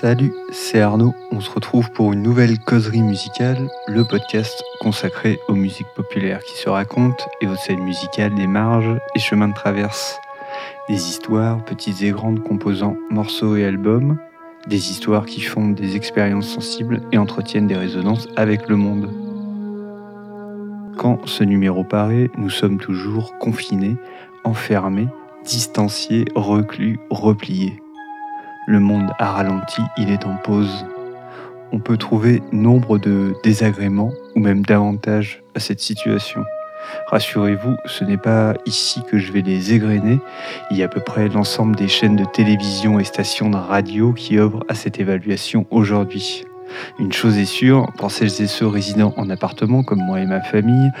Salut, c'est Arnaud. On se retrouve pour une nouvelle causerie musicale, le podcast consacré aux musiques populaires qui se racontent et aux scènes musicales des marges et chemins de traverse. Des histoires, petites et grandes, composant morceaux et albums, des histoires qui font des expériences sensibles et entretiennent des résonances avec le monde. Quand ce numéro paraît, nous sommes toujours confinés, enfermés, distanciés, reclus, repliés. Le monde a ralenti, il est en pause. On peut trouver nombre de désagréments ou même davantage à cette situation. Rassurez-vous, ce n'est pas ici que je vais les égrener. Il y a à peu près l'ensemble des chaînes de télévision et stations de radio qui œuvrent à cette évaluation aujourd'hui. Une chose est sûre, pour celles et ceux résidant en appartement comme moi et ma famille,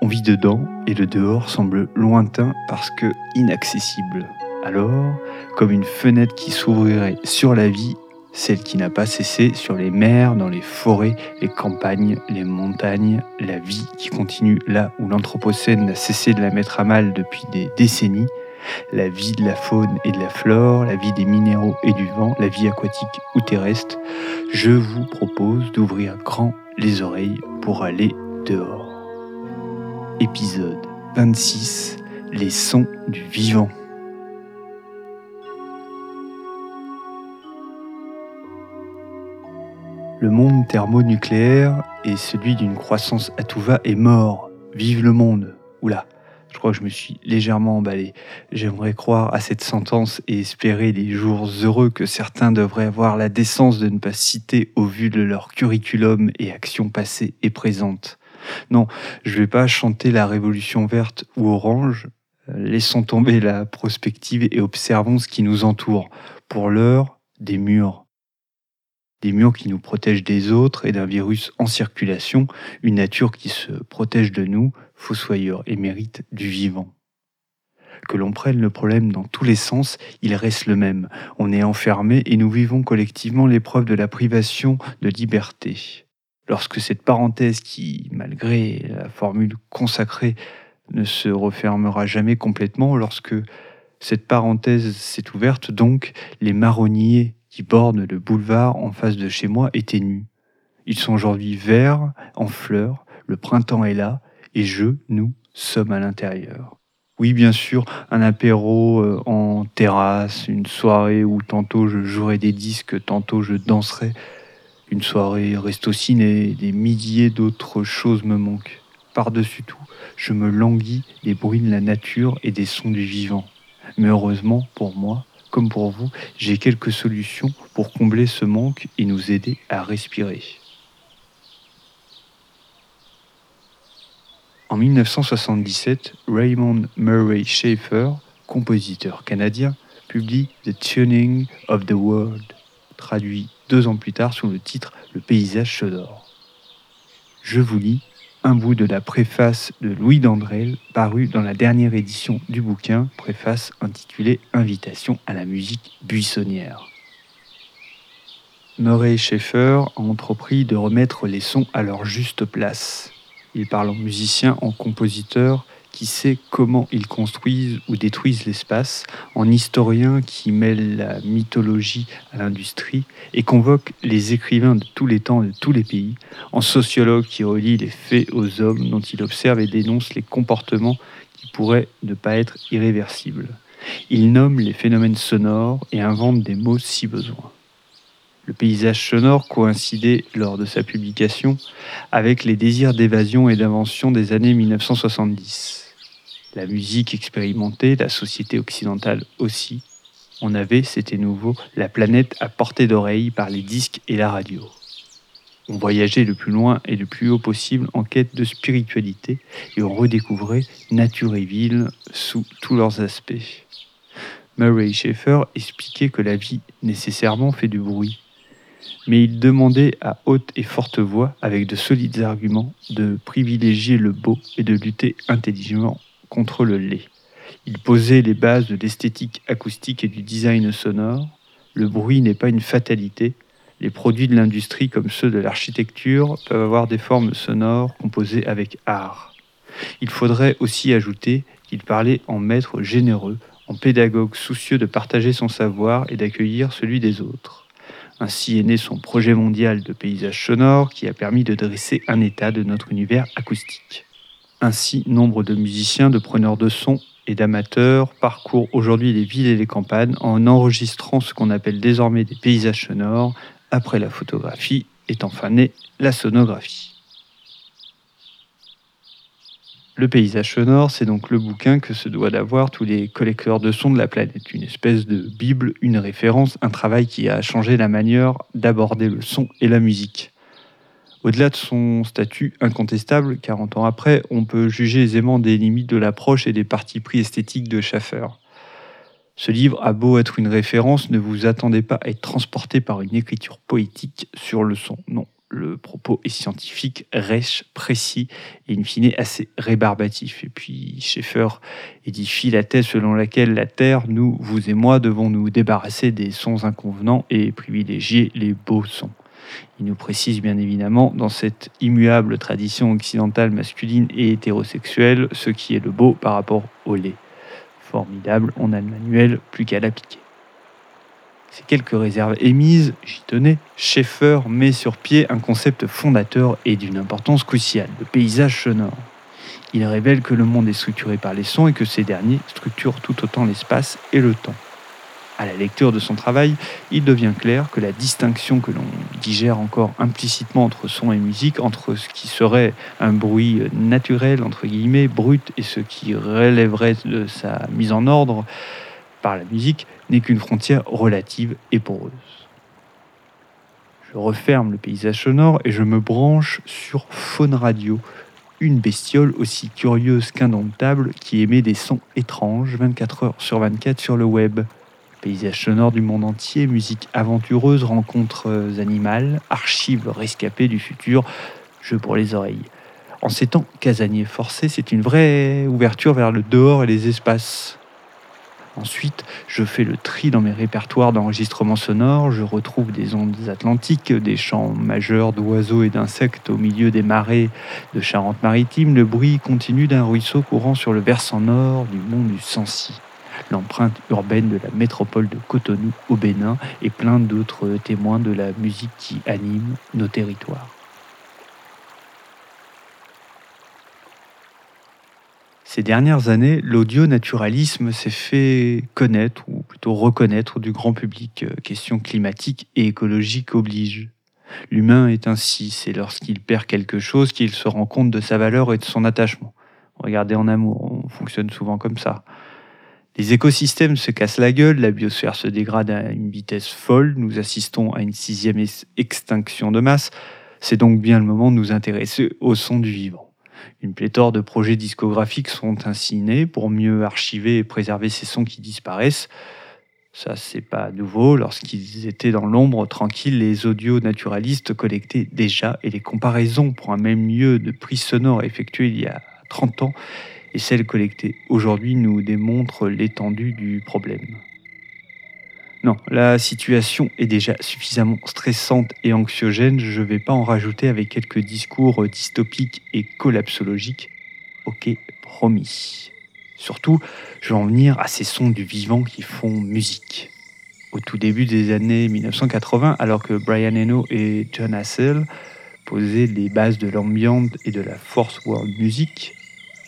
on vit dedans et le dehors semble lointain parce que inaccessible. Alors, comme une fenêtre qui s'ouvrirait sur la vie, celle qui n'a pas cessé sur les mers, dans les forêts, les campagnes, les montagnes, la vie qui continue là où l'Anthropocène n'a cessé de la mettre à mal depuis des décennies, la vie de la faune et de la flore, la vie des minéraux et du vent, la vie aquatique ou terrestre, je vous propose d'ouvrir grand les oreilles pour aller dehors. Épisode 26 Les sons du vivant. Le monde thermonucléaire et celui d'une croissance à tout va est mort. Vive le monde. Oula, je crois que je me suis légèrement emballé. J'aimerais croire à cette sentence et espérer des jours heureux que certains devraient avoir la décence de ne pas citer au vu de leur curriculum et actions passées et présentes. Non, je ne vais pas chanter la révolution verte ou orange. Laissons tomber la prospective et observons ce qui nous entoure. Pour l'heure, des murs des murs qui nous protègent des autres et d'un virus en circulation, une nature qui se protège de nous, fossoyeur émérite du vivant. Que l'on prenne le problème dans tous les sens, il reste le même. On est enfermé et nous vivons collectivement l'épreuve de la privation de liberté. Lorsque cette parenthèse qui, malgré la formule consacrée, ne se refermera jamais complètement, lorsque cette parenthèse s'est ouverte, donc les marronniers qui bordent le boulevard en face de chez moi étaient nus. Ils sont aujourd'hui verts, en fleurs, le printemps est là, et je, nous, sommes à l'intérieur. Oui, bien sûr, un apéro euh, en terrasse, une soirée où tantôt je jouerai des disques, tantôt je danserai, une soirée resto ciné, des milliers d'autres choses me manquent. Par-dessus tout, je me languis des bruits de la nature et des sons du vivant. Mais heureusement, pour moi, comme pour vous, j'ai quelques solutions pour combler ce manque et nous aider à respirer. En 1977, Raymond Murray Schaeffer, compositeur canadien, publie The Tuning of the World, traduit deux ans plus tard sous le titre Le paysage sonore. Je vous lis un bout de la préface de Louis Dandrel, paru dans la dernière édition du bouquin, préface intitulée Invitation à la musique buissonnière. Murray Schaeffer a entrepris de remettre les sons à leur juste place. Il parle en musicien, en compositeur, qui sait comment ils construisent ou détruisent l'espace, en historien qui mêle la mythologie à l'industrie et convoque les écrivains de tous les temps et de tous les pays, en sociologue qui relie les faits aux hommes dont il observe et dénonce les comportements qui pourraient ne pas être irréversibles. Il nomme les phénomènes sonores et invente des mots si besoin. Le paysage sonore coïncidait lors de sa publication avec les désirs d'évasion et d'invention des années 1970 la musique expérimentée, la société occidentale aussi. On avait, c'était nouveau, la planète à portée d'oreille par les disques et la radio. On voyageait le plus loin et le plus haut possible en quête de spiritualité et on redécouvrait nature et ville sous tous leurs aspects. Murray Schaeffer expliquait que la vie nécessairement fait du bruit, mais il demandait à haute et forte voix, avec de solides arguments, de privilégier le beau et de lutter intelligemment contre le lait. Il posait les bases de l'esthétique acoustique et du design sonore. Le bruit n'est pas une fatalité. Les produits de l'industrie comme ceux de l'architecture peuvent avoir des formes sonores composées avec art. Il faudrait aussi ajouter qu'il parlait en maître généreux, en pédagogue soucieux de partager son savoir et d'accueillir celui des autres. Ainsi est né son projet mondial de paysage sonore qui a permis de dresser un état de notre univers acoustique. Ainsi, nombre de musiciens, de preneurs de son et d'amateurs parcourent aujourd'hui les villes et les campagnes en enregistrant ce qu'on appelle désormais des paysages sonores. Après la photographie est enfin née la sonographie. Le paysage sonore, c'est donc le bouquin que se doivent d'avoir tous les collecteurs de sons de la planète. Une espèce de bible, une référence, un travail qui a changé la manière d'aborder le son et la musique. Au-delà de son statut incontestable, 40 ans après, on peut juger aisément des limites de l'approche et des partis pris esthétiques de Schaffer. Ce livre a beau être une référence, ne vous attendez pas à être transporté par une écriture poétique sur le son. Non, le propos est scientifique, rêche, précis et in fine assez rébarbatif. Et puis Schaeffer édifie la thèse selon laquelle la Terre, nous, vous et moi, devons nous débarrasser des sons inconvenants et privilégier les beaux sons. Il nous précise bien évidemment, dans cette immuable tradition occidentale masculine et hétérosexuelle, ce qui est le beau par rapport au lait. Formidable, on a le manuel, plus qu'à l'appliquer. Ces quelques réserves émises, j'y tenais, Schaeffer met sur pied un concept fondateur et d'une importance cruciale, le paysage sonore. Il révèle que le monde est structuré par les sons et que ces derniers structurent tout autant l'espace et le temps. À la lecture de son travail, il devient clair que la distinction que l'on digère encore implicitement entre son et musique, entre ce qui serait un bruit naturel, entre guillemets, brut, et ce qui relèverait de sa mise en ordre, par la musique n'est qu'une frontière relative et poreuse. Je referme le paysage sonore et je me branche sur Faune Radio, une bestiole aussi curieuse qu'indomptable qui émet des sons étranges 24 heures sur 24 sur le web. Paysage sonore du monde entier, musique aventureuse, rencontres animales, archives rescapées du futur, jeu pour les oreilles. En ces temps casaniers forcés, c'est une vraie ouverture vers le dehors et les espaces. Ensuite, je fais le tri dans mes répertoires d'enregistrement sonore, je retrouve des ondes atlantiques, des chants majeurs d'oiseaux et d'insectes au milieu des marées de Charente-Maritime, le bruit continu d'un ruisseau courant sur le versant nord du mont du Sancy, l'empreinte urbaine de la métropole de Cotonou au Bénin et plein d'autres témoins de la musique qui anime nos territoires. Ces dernières années, l'audio-naturalisme s'est fait connaître, ou plutôt reconnaître du grand public. Question climatique et écologique oblige. L'humain est ainsi, c'est lorsqu'il perd quelque chose qu'il se rend compte de sa valeur et de son attachement. Regardez en amour, on fonctionne souvent comme ça. Les écosystèmes se cassent la gueule, la biosphère se dégrade à une vitesse folle, nous assistons à une sixième extinction de masse. C'est donc bien le moment de nous intéresser au son du vivant. Une pléthore de projets discographiques sont ainsi nés pour mieux archiver et préserver ces sons qui disparaissent. Ça, c'est pas nouveau. Lorsqu'ils étaient dans l'ombre tranquille, les audio naturalistes collectaient déjà et les comparaisons pour un même lieu de prix sonore effectuées il y a 30 ans et celles collectées aujourd'hui nous démontrent l'étendue du problème. Non, la situation est déjà suffisamment stressante et anxiogène, je ne vais pas en rajouter avec quelques discours dystopiques et collapsologiques. Ok, promis. Surtout, je vais en venir à ces sons du vivant qui font musique. Au tout début des années 1980, alors que Brian Eno et John Hassell posaient les bases de l'ambiance et de la force world music,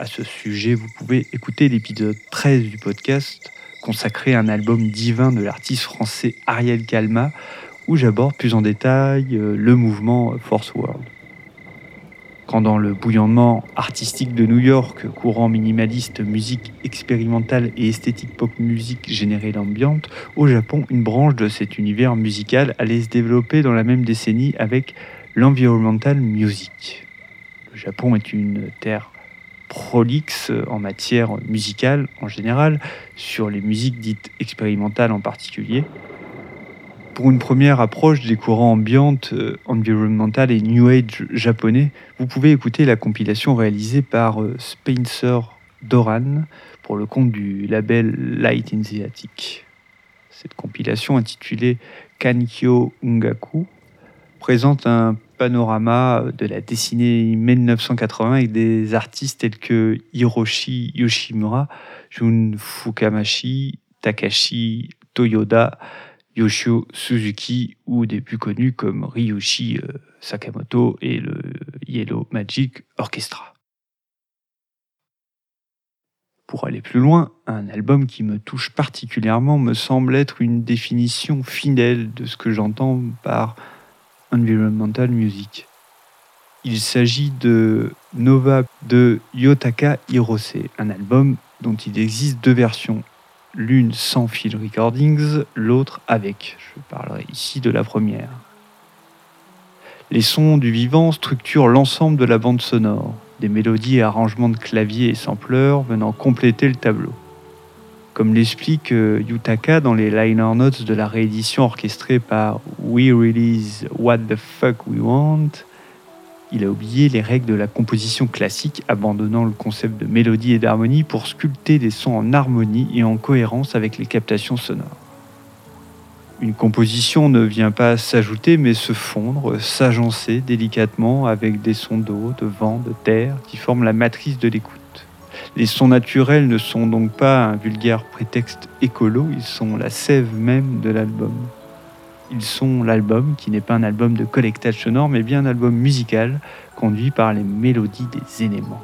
à ce sujet, vous pouvez écouter l'épisode 13 du podcast consacré à un album divin de l'artiste français Ariel Calma, où j'aborde plus en détail euh, le mouvement Force World. Quand dans le bouillonnement artistique de New York, courant minimaliste, musique expérimentale et esthétique pop musique générée d'ambiance, au Japon, une branche de cet univers musical allait se développer dans la même décennie avec l'environmental music. Le Japon est une terre prolixe en matière musicale en général, sur les musiques dites expérimentales en particulier. Pour une première approche des courants ambiantes, euh, environnemental et new age japonais, vous pouvez écouter la compilation réalisée par euh, Spencer Doran pour le compte du label Light in the Attic. Cette compilation intitulée Kankyo Ungaku présente un panorama de la dessinée 1980 avec des artistes tels que Hiroshi Yoshimura, Jun Fukamashi, Takashi Toyoda, Yoshio Suzuki ou des plus connus comme Ryushi euh, Sakamoto et le Yellow Magic Orchestra. Pour aller plus loin, un album qui me touche particulièrement me semble être une définition fidèle de ce que j'entends par environmental music. Il s'agit de Nova de Yotaka Hirose, un album dont il existe deux versions, l'une sans field recordings, l'autre avec. Je parlerai ici de la première. Les sons du vivant structurent l'ensemble de la bande sonore, des mélodies et arrangements de clavier et sampleurs venant compléter le tableau. Comme l'explique euh, Yutaka dans les liner notes de la réédition orchestrée par We Release What the Fuck We Want, il a oublié les règles de la composition classique, abandonnant le concept de mélodie et d'harmonie pour sculpter des sons en harmonie et en cohérence avec les captations sonores. Une composition ne vient pas s'ajouter mais se fondre, s'agencer délicatement avec des sons d'eau, de vent, de terre qui forment la matrice de l'écoute. Les sons naturels ne sont donc pas un vulgaire prétexte écolo, ils sont la sève même de l'album. Ils sont l'album, qui n'est pas un album de collectage sonore, mais bien un album musical conduit par les mélodies des éléments.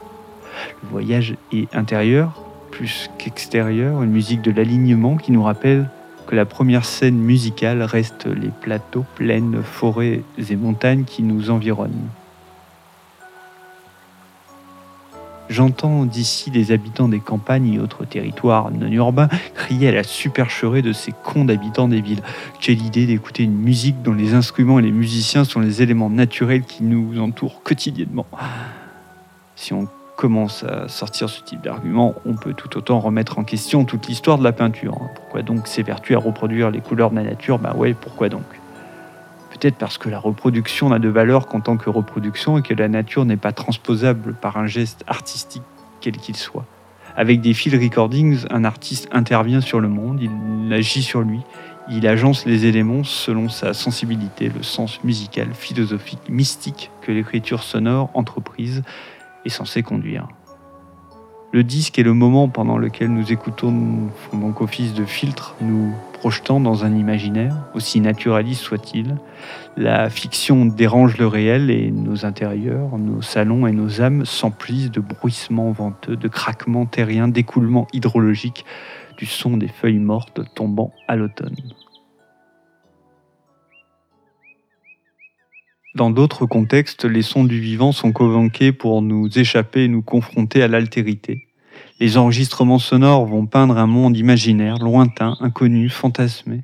Le voyage est intérieur plus qu'extérieur, une musique de l'alignement qui nous rappelle que la première scène musicale reste les plateaux, plaines, forêts et montagnes qui nous environnent. J'entends d'ici les habitants des campagnes et autres territoires non urbains crier à la supercherie de ces cons d'habitants des villes. Quelle idée d'écouter une musique dont les instruments et les musiciens sont les éléments naturels qui nous entourent quotidiennement. Si on commence à sortir ce type d'argument, on peut tout autant remettre en question toute l'histoire de la peinture. Pourquoi donc s'évertuer à reproduire les couleurs de la nature? Bah ouais, pourquoi donc? Peut-être parce que la reproduction n'a de valeur qu'en tant que reproduction et que la nature n'est pas transposable par un geste artistique quel qu'il soit. Avec des field recordings, un artiste intervient sur le monde, il agit sur lui, il agence les éléments selon sa sensibilité, le sens musical, philosophique, mystique que l'écriture sonore, entreprise, est censée conduire. Le disque est le moment pendant lequel nous écoutons donc office de filtre, nous projetant dans un imaginaire, aussi naturaliste soit-il. La fiction dérange le réel et nos intérieurs, nos salons et nos âmes s'emplissent de bruissements venteux, de craquements terriens, d'écoulements hydrologiques, du son des feuilles mortes tombant à l'automne. Dans d'autres contextes, les sons du vivant sont convoqués pour nous échapper et nous confronter à l'altérité. Les enregistrements sonores vont peindre un monde imaginaire, lointain, inconnu, fantasmé.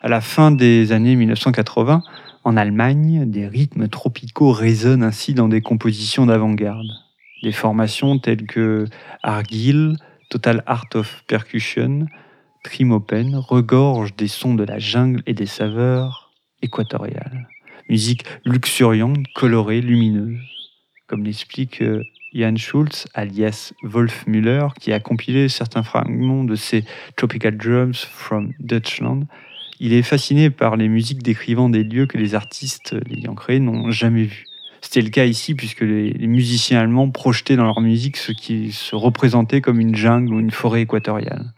À la fin des années 1980, en Allemagne, des rythmes tropicaux résonnent ainsi dans des compositions d'avant-garde. Des formations telles que Argyll, Total Art of Percussion, Trimopen regorgent des sons de la jungle et des saveurs équatoriales musique luxuriante, colorée, lumineuse. Comme l'explique euh, Jan Schulz, alias Wolf Müller, qui a compilé certains fragments de ses Tropical Drums from Dutchland, il est fasciné par les musiques décrivant des lieux que les artistes l'ayant créés n'ont jamais vus. C'était le cas ici puisque les, musiciens allemands projetaient dans leur musique ce qui se représentait comme une jungle ou une forêt équatoriale.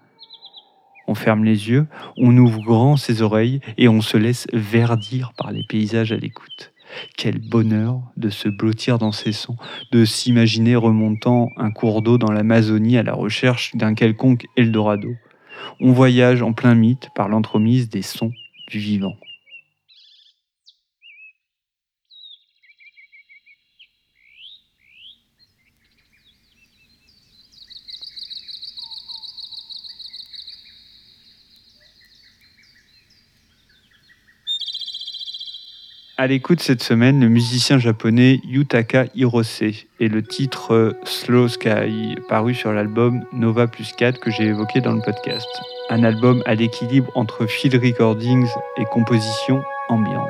On ferme les yeux, on ouvre grand ses oreilles et on se laisse verdir par les paysages à l'écoute. Quel bonheur de se blottir dans ces sons, de s'imaginer remontant un cours d'eau dans l'Amazonie à la recherche d'un quelconque Eldorado. On voyage en plein mythe par l'entremise des sons du vivant. À l'écoute cette semaine, le musicien japonais Yutaka Hirose et le titre euh, Slow Sky, paru sur l'album Nova Plus 4 que j'ai évoqué dans le podcast. Un album à l'équilibre entre field recordings et composition ambiante.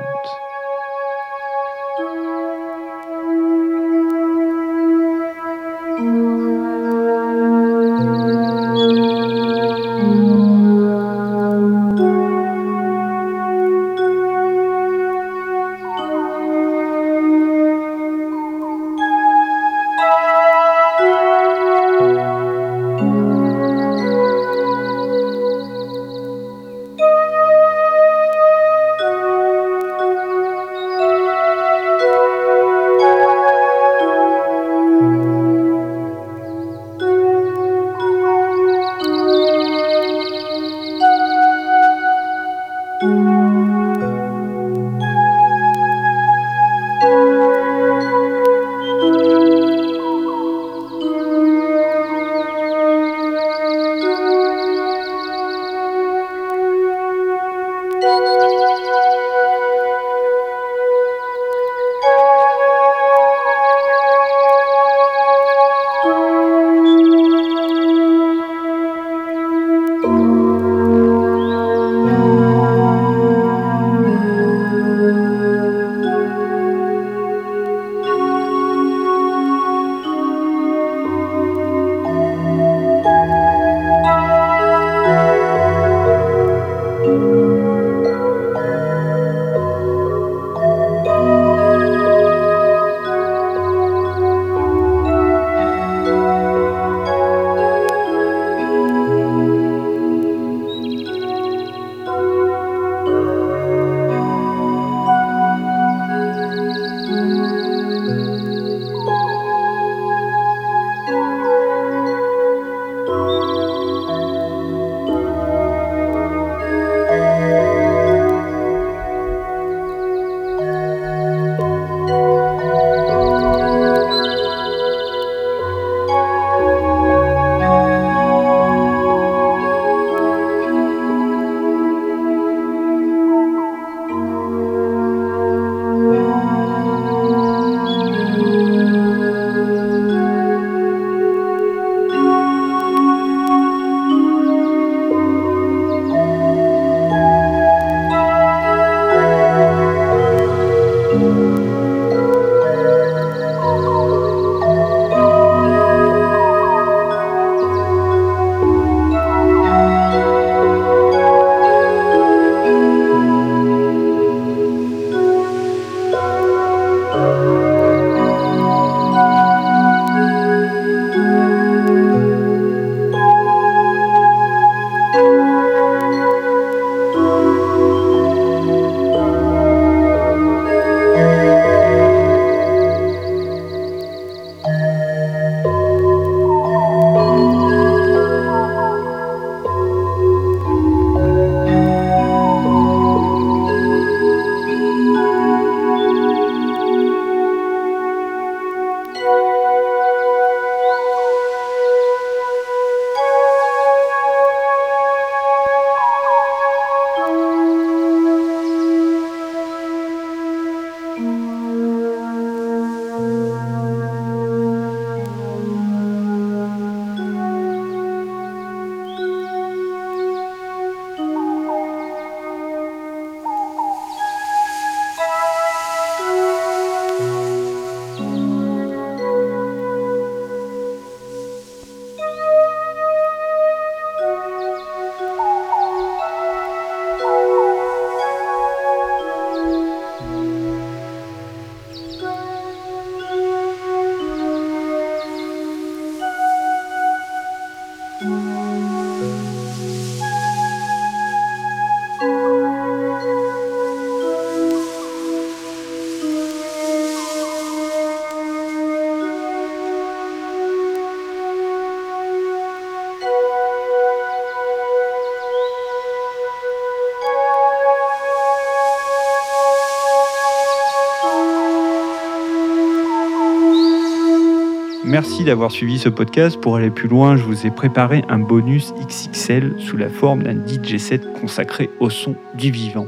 Merci d'avoir suivi ce podcast. Pour aller plus loin, je vous ai préparé un bonus XXL sous la forme d'un DJ set consacré au son du vivant.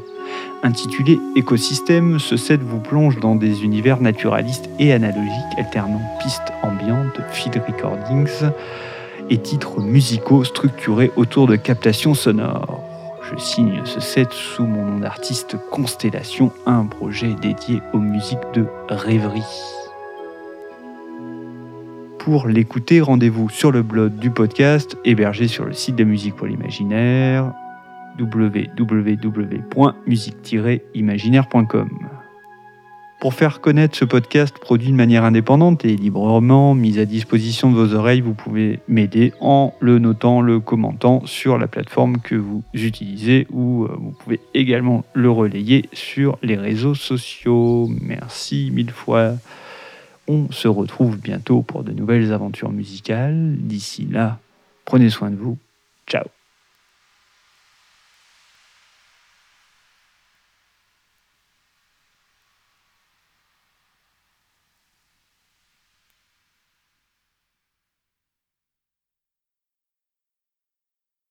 Intitulé Écosystème, ce set vous plonge dans des univers naturalistes et analogiques alternant pistes ambiantes, field recordings et titres musicaux structurés autour de captations sonores. Je signe ce set sous mon nom d'artiste Constellation, un projet dédié aux musiques de rêverie. Pour l'écouter, rendez-vous sur le blog du podcast hébergé sur le site de Musique pour l'Imaginaire www.musique-imaginaire.com. Pour faire connaître ce podcast produit de manière indépendante et librement mis à disposition de vos oreilles, vous pouvez m'aider en le notant, le commentant sur la plateforme que vous utilisez ou euh, vous pouvez également le relayer sur les réseaux sociaux. Merci mille fois. On se retrouve bientôt pour de nouvelles aventures musicales. D'ici là, prenez soin de vous. Ciao